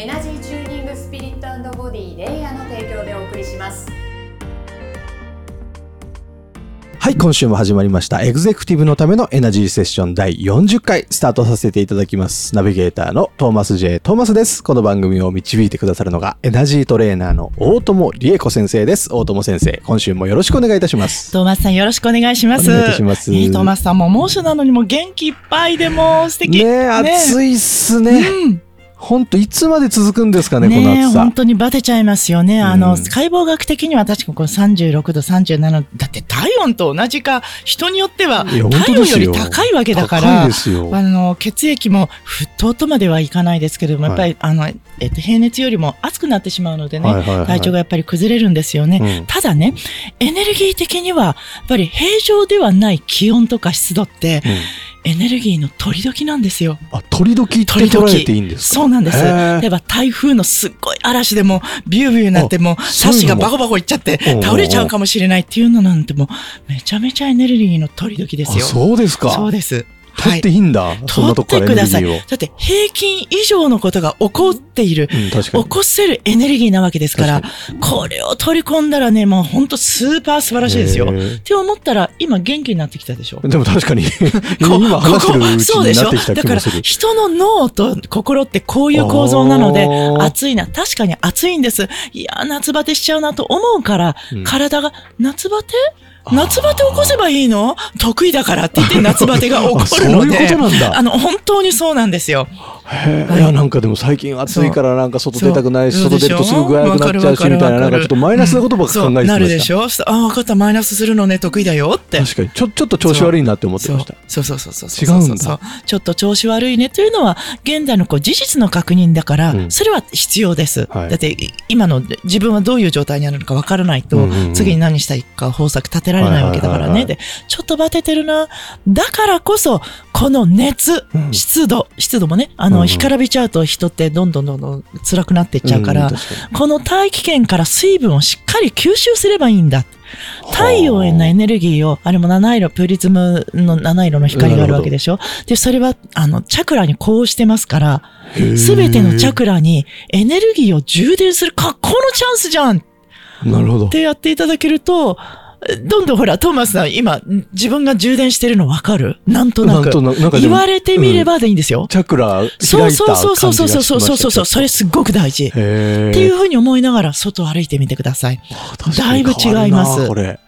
エナジーチューニングスピリットボディレイヤーの提供でお送りしますはい、今週も始まりました。エグゼクティブのためのエナジーセッション第40回スタートさせていただきます。ナビゲーターのトーマス J. トーマスです。この番組を導いてくださるのがエナジートレーナーの大友理恵子先生です。大友先生、今週もよろしくお願いいたします。トーマスさんよろしくお願いします。お願いいたしますねえトーマスさんも猛暑なのにも元気いっぱいでもう素敵。ねえ、暑いっすね。うん。ほんと、いつまで続くんですかね、この暑さ本。当にバテちゃいますよね。あの、うん解剖学的には確かこの36度、37度。だって体温と同じか、人によっては体温より高いわけだから。あの、血液も沸騰とまではいかないですけれども、やっぱり、あの、えっと、平熱よりも熱くなってしまうのでね、はいはいはい体調がやっぱり崩れるんですよね。うんただね、エネルギー的には、やっぱり平常ではない気温とか湿度って、うんエネルギーの取り時なんですよ。あ、時々って取り捉え時ていいんですか？そうなんです。例えば台風のすっごい嵐でもビュービューになってもサシがバコバコいっちゃって倒れちゃうかもしれないっていうのなんてもうめちゃめちゃエネルギーの取り時ですあ、よ。そうですか。そうです。取っていいんだ。そんなとこからエネルギ取ってください。だって平均以上のことが起こっている。うん、起。こせるエネルギーなわけですから、これを取り込んだらね、もうほんとスーパー素晴らしいですよ。って思ったら、今元気になってきたでしょでも確かに、こ今話してるうちそうでしょ？になってきただから気もする。人の脳と心ってこういう構造なので暑いな。確かに暑いんです。いや、夏バテしちゃうなと思うから、うん体が、夏バテ？夏バテ起こせばいいの？得意だからって言って 夏バテが起こるので。あそういうことなんだ。あの、本当にそうなんですよ。へえい。や、なんかでも最近暑いからなんか外出たくないし、外出るとすぐ具合悪くなっちゃうし、みたいな、なんかちょっとマイナスなことばっか考えてました。なるでしょ？あ、わかった、マイナスするのね、得意だよって。確かに、ちょ、ちょっと調子悪いなって思ってました。そう。そうそうそうそう違うんだ。ちょっと調子悪いねというのは、現在のこう事実の確認だから、うん。それは必要です。はい。だって、い今の自分はどういう状態にあるのかわからないと、うんうんうん。次に何したいか方策立てられないわけだからね。で、ちょっとバテてるな。だからこそ、この熱、うん。湿度、湿度もね、あの、干からびちゃうと人ってどんどんどんどん辛くなっていっちゃうから、この大気圏から水分をしっかり吸収すればいいんだ。太陽へのエネルギーを、あれも七色、プリズムの七色の光があるわけでしょ。で、それは、あの、チャクラにこうしてますから、すべてのチャクラにエネルギーを充電する格好のチャンスじゃん。っなるほど。てやっていただけると、どんどんほら、トーマスさん、今、自分が充電してるのわかる？なんとなく。なんとな言われてみればでいいんですよ。チャクラ開いたそうそうそうそうそうそうそうそうそう、それすっごく大事。っていうふうに思いながら外を歩いてみてください。だいぶ違いますこれ。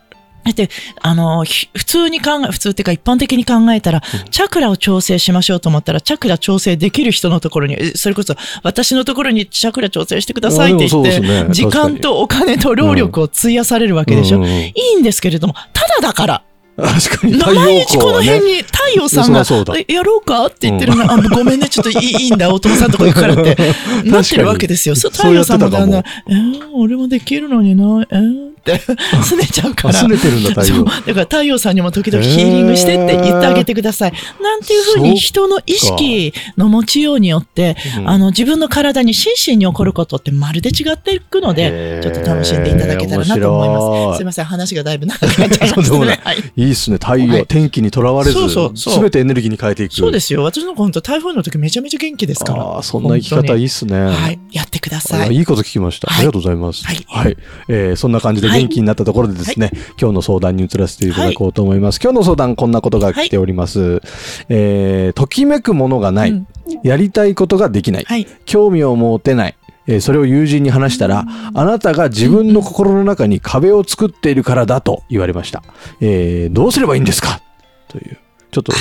だって、あの、ひ普通に考え、普通っていうか一般的に考えたら、チャクラを調整しましょうと思ったら、チャクラ調整できる人のところに、えそれこそ私のところにチャクラ調整してくださいって言っあでもそうですね。て、時間とお金と労力を費やされるわけでしょ。うん。うんうんいいんですけれども、ただだから、確かに。太毎日この辺。に太陽さんが、やろうかって言ってるの、あごめんね、ちょっといいんだ、大友さんとこ行くからって、なってるわけですよ。そう太陽さんもだんだん、えー、俺もできるのにな、えー、拗ねちゃうから。あ拗ねてるんだ太陽。だから太陽さんにも時々ヒーリングしてって言ってあげてください。なんていうふうに人の意識の持ちようによって、うんあの、自分の体に心身に起こることってまるで違っていくのへでー、ちょっと楽しんでいただけたらなと思います。すいません、話がだいぶ長くなっちゃいましたね。はい。いいっすね。太陽、はい天気にとらわれず、すべてエネルギーに変えていく。そうですよ。私の子本当台風の時めちゃめちゃ元気ですから。ああ、そんな生き方いいっすね。はい。やってください。あいいこと聞きました。はいありがとうございます。はいえーそんな感じで元気になったところでですね、今日の相談に移らせていただこうと思います。今日の相談、こんなことが来ております。えーときめくものがない、うんやりたいことができない。はい。興味を持てない。えーそれを友人に話したら、あなたが自分の心の中に壁を作っているからだと言われました。えーどうすればいいんですか？という、ちょっと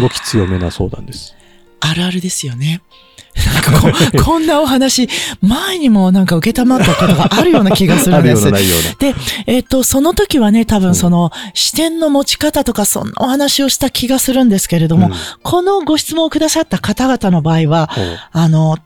動き強めな相談です。あるあるですよね。なんかここんなお話、前にもなんか受けたまったことがあるような気がするあんです。で、えっ、と、その時はね、多分その、視点の持ち方とか、そんなお話をした気がするんですけれども、うん。このご質問をくださった方々の場合は、あの、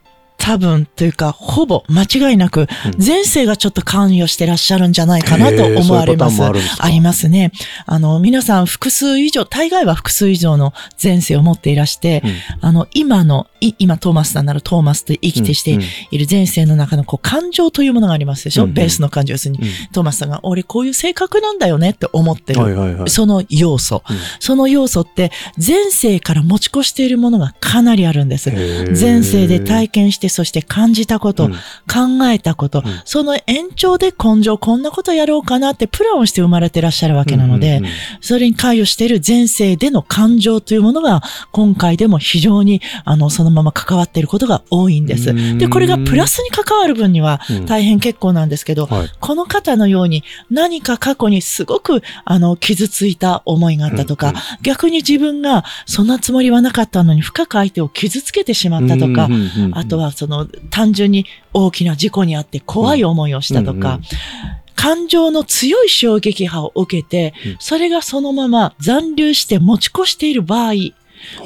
多分というか、ほぼ間違いなく、うん前世がちょっと関与してらっしゃるんじゃないかなと思われます。ういうパターンもあありますね。あの、皆さん複数以上、大概は複数以上の前世を持っていらして、うんあの、今の、い今トーマスさんならトーマスと生きてしてうんいる前世の中のこう感情というものがありますでしょ、うんうんベースの感情。要するに、うんトーマスさんが、俺こういう性格なんだよねって思ってる。はいはいはい。その要素。うんその要素って、前世から持ち越しているものがかなりあるんです。前世で体験して、そして感じたこと、うん。考えたこと、うん。その延長で根性こんなことやろうかなってプランをして生まれてらっしゃるわけなので、うんうんうんそれに関与している前世での感情というものが、今回でも非常に、あの、そのまま関わっていることが多いんです。うん。で、これがプラスに関わる分にはうん。大変結構なんですけど、はい。この方のように何か過去にすごく、あの、傷ついた思いがあったとか、うんうん逆に自分がそんなつもりはなかったのに深く相手を傷つけてしまったとか、あとはその単純に大きな事故にあって怖い思いをしたとか、うんうん。感情の強い衝撃波を受けてうん、それがそのまま残留して持ち越している場合、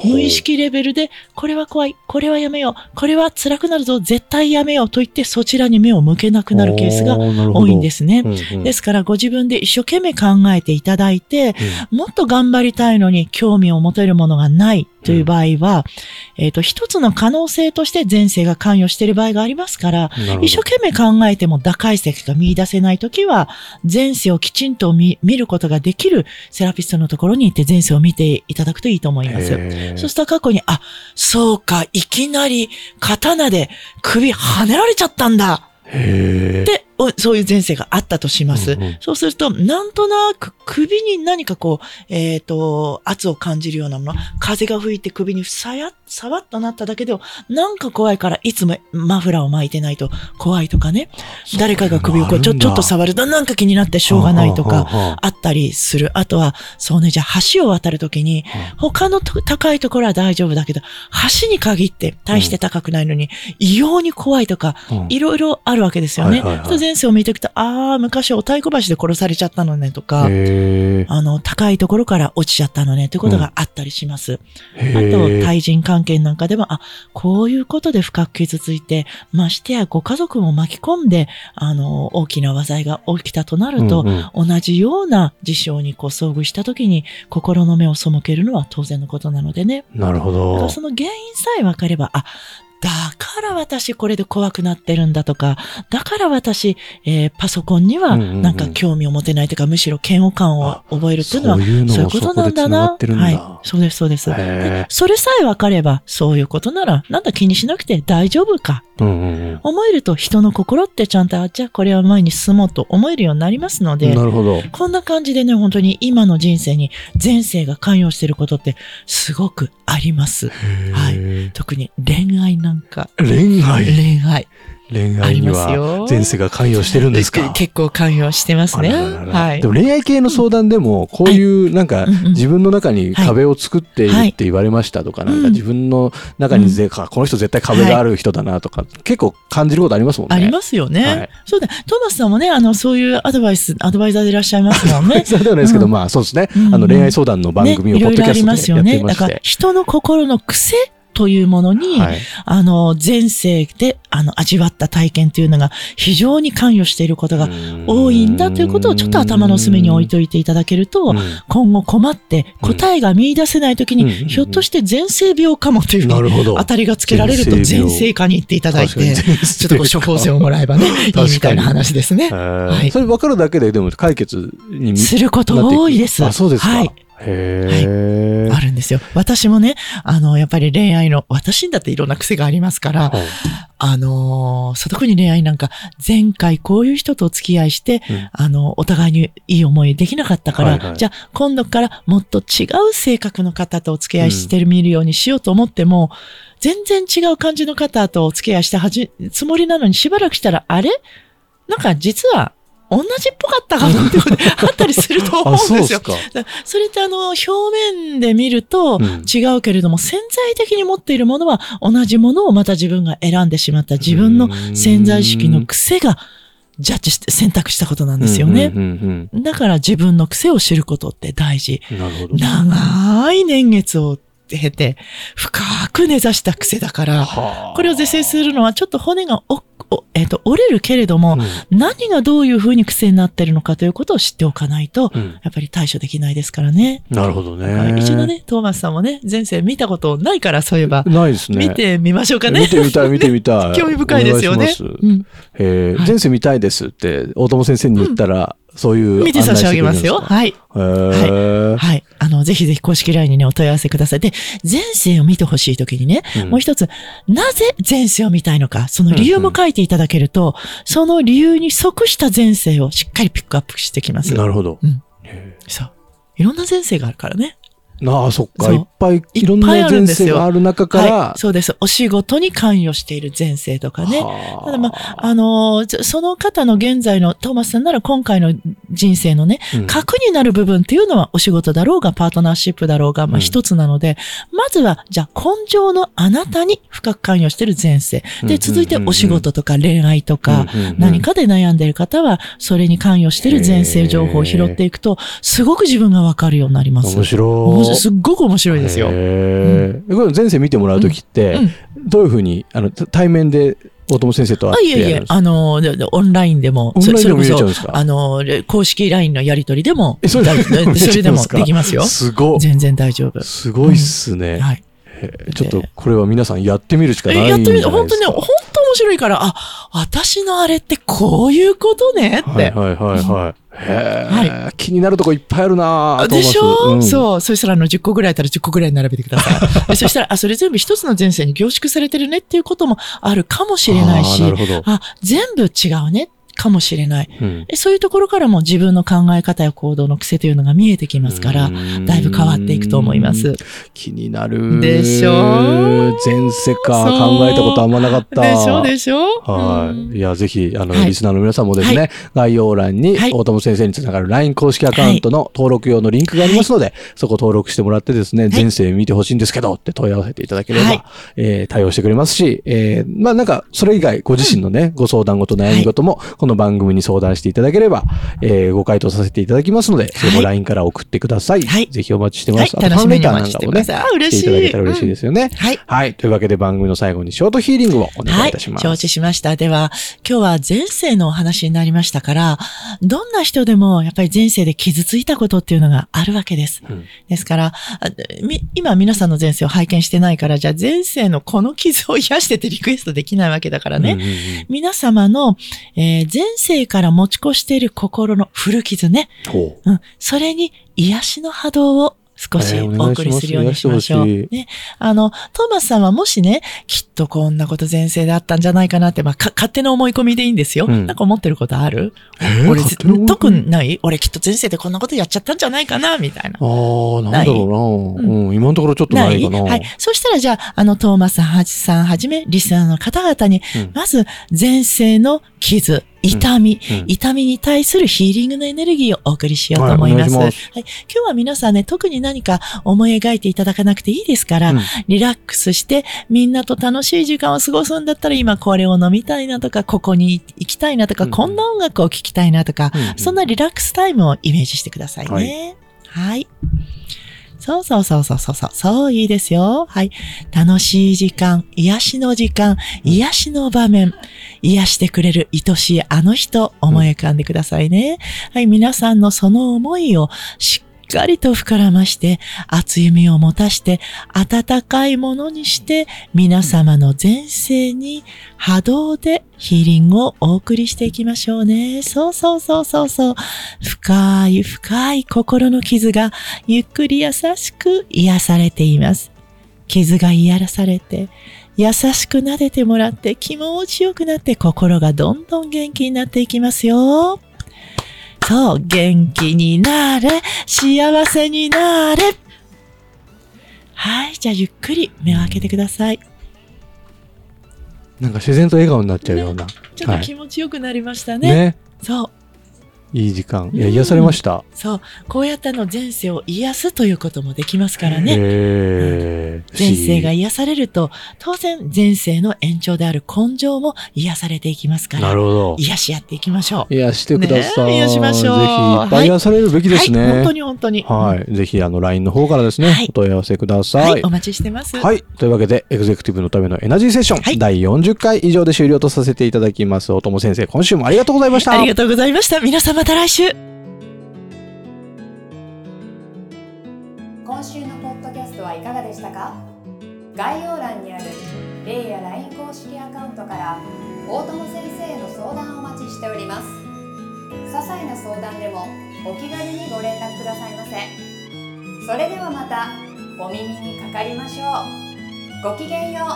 無意識レベルで、これは怖い、これはやめよう、これは辛くなるぞ、絶対やめようと言ってそちらに目を向けなくなるケースが多いんですね。ねですからご自分で一生懸命考えていただいて、もっと頑張りたいのに興味を持てるものがないという場合は、えっ、と、一つの可能性として前世が関与している場合がありますから、一生懸命考えても打開策が見出せないときは、前世をきちんと見見ることができるセラピストのところに行って前世を見ていただくといいと思います。そうすると過去に、あ、そうか、いきなり刀で首跳ねられちゃったんだ。へー。で、おそういう前世があったとします。うんうんそうすると、なんとなく首に何かこう、えっ、と、圧を感じるようなもの、風が吹いて首にさや、さわっとなっただけでも、なんか怖いからいつもマフラーを巻いてないと怖いとかね。誰かが首をこうちょちょっと触るとなんか気になってしょうがないとか、あったりする。あとは、そうね、じゃあ橋を渡るときに、他のと高いところは大丈夫だけど、橋に限って大して高くないのに、異様に怖いとか、いろいろあるわけですよね。前世を見ていくと、ああ、昔お太鼓橋で殺されちゃったのねとか、あの、高いところから落ちちゃったのねということがあったりします。へあと、ー対人関係なんかでも、あ、こういうことで深く傷ついて、ましてやご家族も巻き込んで、あの、大きな災いが起きたとなると、うんうん同じような事象にこう遭遇したときに、心の目を背けるのは当然のことなのでね。なるほど。その原因さえ分かれば、あ、だから私これで怖くなってるんだとか、だから私、えーパソコンにはうんうんうんなんか興味を持てないというか、むしろ嫌悪感を覚えるっていうのは、そういうことなんだな。ってるんだはい。そうです、そうです。それさえ分かれば、そういうことなら、なんだ気にしなくて大丈夫か。うんうんうん思えると人の心ってちゃんと、あ、じゃあこれは前に進もうと思えるようになりますので、なるほど。こんな感じでね、本当に今の人生に前世が関与していることってすごくあります。はいへ特に恋愛なんか。ー恋愛？恋愛。恋愛にはよ前世が関与してるんですか？結構関与してますね。あららららはいで。も恋愛系の相談でも、こういうなんかうんうん自分の中に壁を作っているって言われましたとか、なんかうん自分の中にぜ、かこの人絶対壁がある人だなとか、結構感じることありますもんね。ありますよね。はいそうだ。トーマスさんもね、あの、そういうアドバイス、アドバイザーでいらっしゃいますもんね。そうではないですけど、うんまあそうですね。うんあの恋愛相談の番組をね、いろいろありポッドキャスますよね。トでやってまだからして。人の心の癖というものに、はい。あの、前世で、あの、味わった体験というのが非常に関与していることが多いんだということをちょっと頭の隅に置いておいていただけると、うん。今後困って答えが見出せないときに、ひょっとして前世病かもという。当たりがつけられると前世科に行っていただいて、ちょっと処方箋をもらえばね、いいみたいな話ですね。はい。それ分かるだけで、でも解決にすること多いです。あ、そうですか。はい。へー。あるんですよ。私もね、あの、やっぱり恋愛の、私にだっていろんな癖がありますから、はいあのーそう特に恋愛なんか、前回こういう人とお付き合いして、うん。あの、お互いにいい思いできなかったから、はいはい。じゃあ今度からもっと違う性格の方とお付き合いしてみるようにしようと思っても、全然違う感じの方とお付き合いしてはじ、つもりなのにしばらくしたら、あれ？なんか実は、同じっぽかったかもってことであったりすると思あ、うんでよ。そすそれってあの、表面で見るとうん違うけれども、潜在的に持っているものは同じものをまた自分が選んでしまった自分の潜在意識の癖がジャッジして選択したことなんですよね。うんうんだから自分の癖を知ることって大事。長い年月を経て、深く根ざした癖だから、はあこれを是正するのはちょっと骨がおおえっ、と、折れるけれども、うん何がどういうふうに癖になってるのかということを知っておかないと、うんやっぱり対処できないですからね。なるほどね。一度ね、トーマスさんもね、前世見たことないから、そういえば、ないですね。見てみましょうかね。見てみたい、見てみたい。興味深いですよねうんはいえー前世見たいですって、大友先生に言ったら、そういう見て差し上げますよ。はい。へーはい。あの、ぜひぜひ公式 LINE にね、お問い合わせください。で、前世を見てほしいときにね、うんもう一つ、なぜ前世を見たいのか、その理由も書いていただけると、その理由に即した前世をしっかりピックアップしてきます。なるほど。うんへそう。いろんな前世があるからね。ーああ、そっか。いっぱいいろんな前世がある中から、はい。そうです。お仕事に関与している前世とかね。はあただまあ、あのーその方の現在の、トーマスさんなら今回の人生のね、うん核になる部分っていうのはお仕事だろうが、パートナーシップだろうが、まうんあ一つなので、まずは、じゃあ根性のあなたに深く関与している前世。で、うん続いてお仕事とか恋愛とか、うんうんうん何かで悩んでいる方は、それに関与している前世情報を拾っていくと、すごく自分がわかるようになります。面白い。すっごく面白いですよ。へーこれ前世見てもらうときって、うんどういうふうに、あの、対面で大友先生とあ、いえいえ会ってやるんで、すか？あの、ででオンラインでも、オンラインでも見れそそれこそちゃうんですか？あの、で公式 LINE のやり取りでも、えそれでもですか？それでもできますよ。すごい。全然大丈夫。すごいっすね。はい。ちょっとこれは皆さんやってみるしかないんじゃないえやってみて、ですか。本当にね、本当面白いから、あ、私のあれってこういうことねって。はいはいはいはい。は気になるとこいっぱいあるなでしょ、う。そう。そしたら、あの、10個ぐらいあったら10個ぐらい並べてください。そしたら、あ、それ全部一つの前世に凝縮されてるねっていうこともあるかもしれないし。あ、全部違うね、かもしれない。うん。えそういうところからも自分の考え方や行動の癖というのが見えてきますから、だいぶ変わっていくと思います。。気になる。でしょ？前世か考えたことあんまなかった。でしょ？でしょ？はい。うん。いや、ぜひ、あの、はい。リスナーの皆さんもですね、は概要欄に、はい。大友先生につながる LINE 公式アカウントの登録用のリンクがありますので、そこ登録してもらってですね、前世見てほしいんですけどって問い合わせていただければ、はい。えー対応してくれますし、えーまあなんか、それ以外、ご自身のね、ご相談事、悩み事も、この番組に相談していただければ、えーご回答させていただきますので、それも LINE から送ってください。はいぜひお待ちしてます。はいあとファンレターなん楽しかもね、嬉しいいただけたら嬉しいですよね。はい。はい。というわけで番組の最後にショートヒーリングをお願はいいいたします。承知しました。では、今日は前世のお話になりましたから、どんな人でもやっぱり前世で傷ついたことっていうのがあるわけです。うんですから、今皆さんの前世を拝見してないから、じゃあ前世のこの傷を癒してってリクエストできないわけだからね。うんうんうん皆様の、えー前世から持ち越している心の古傷ね。ほうん。それに癒しの波動を少しえーおお送りするようにしましょう。癒してほしいね。あの、トーマスさんはもしね、きっとこんなこと前世であったんじゃないかなって、まあ、か勝手な思い込みでいいんですよ。うんなんか思ってることある？えー俺特にない？俺きっと前世でこんなことやっちゃったんじゃないかな？みたいな。ああ、なんだろうな。ないうん、今のところちょっとないかな。はい。そしたらじゃあ、あの、トーマスさんはじさんはじめ、リスナーの方々に、うんまず、前世の傷、痛み、うん。痛みに対するヒーリングのエネルギーをお送りしようと思います。はいいはお願いし今日は皆さんね、特に何か思い描いていただかなくていいですから、うん。リラックスして、みんなと楽しい時間を過ごすんだったら、今これを飲みたいなとか、ここに行きたいなとか、うん。こんな音楽を聴きたいなとか、うん。うん。そんなリラックスタイムをイメージしてくださいね。はい。そうそうそうそうそうそう、そういいですよ。はい。楽しい時間、癒しの時間、癒しの場面、癒してくれる愛しいあの人、思い浮かんでくださいね。はい、皆さんのその思いをしっかりと膨らまして、熱い実を持たして、温かいものにして、皆様の前世に波動でヒーリングをお送りしていきましょうね。そうそうそうそうそう。深い深い心の傷がゆっくり優しく癒されています。傷が癒されて、優しく撫でてもらって気持ちよくなって心がどんどん元気になっていきますよ。そう、元気になれ、幸せになれ。はい、じゃあゆっくり目を開けてください。なんか自然と笑顔になっちゃうような。ちょっとはい気持ちよくなりましたね。ね。そう。いい時間。いや、癒されました。そう。こうやってあの前世を癒すということもできますからね。へえ。前世が不癒されると、当然前世の延長である根性も癒されていきますか思議なるら、ほど。癒し合っていきましょう。癒してください。ね癒しましょうぜひ、いっぱい癒されるべきですね。はい、本当に本当に。はい。ぜひ、あの、LINE の方からですね、はいお問い合わせください。はい、お待ちしてます。はい。というわけで、エグゼクティブのためのエナジーセッション、はい第40回以上で終了とさせていただきます。おとも先生、今週もありがとうございました。ありがとうございました。皆さんまた来週。今週のポッドキャストはいかがでしたか？概要欄にあるレイや LINE 公式アカウントから大友先生への相談をお待ちしております。些細な相談でもお気軽にご連絡くださいませ。それではまたお耳にかかりましょう。ごきげんよう。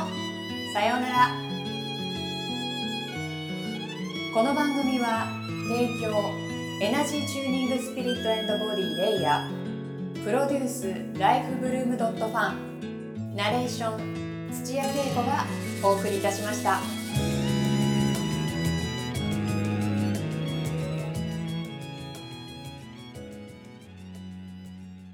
さようなら。この番組は提供エナジーチューニングスピリットボディレイヤープロデュースライフブルームドットファンナレーション土屋恵子がお送りいたしました。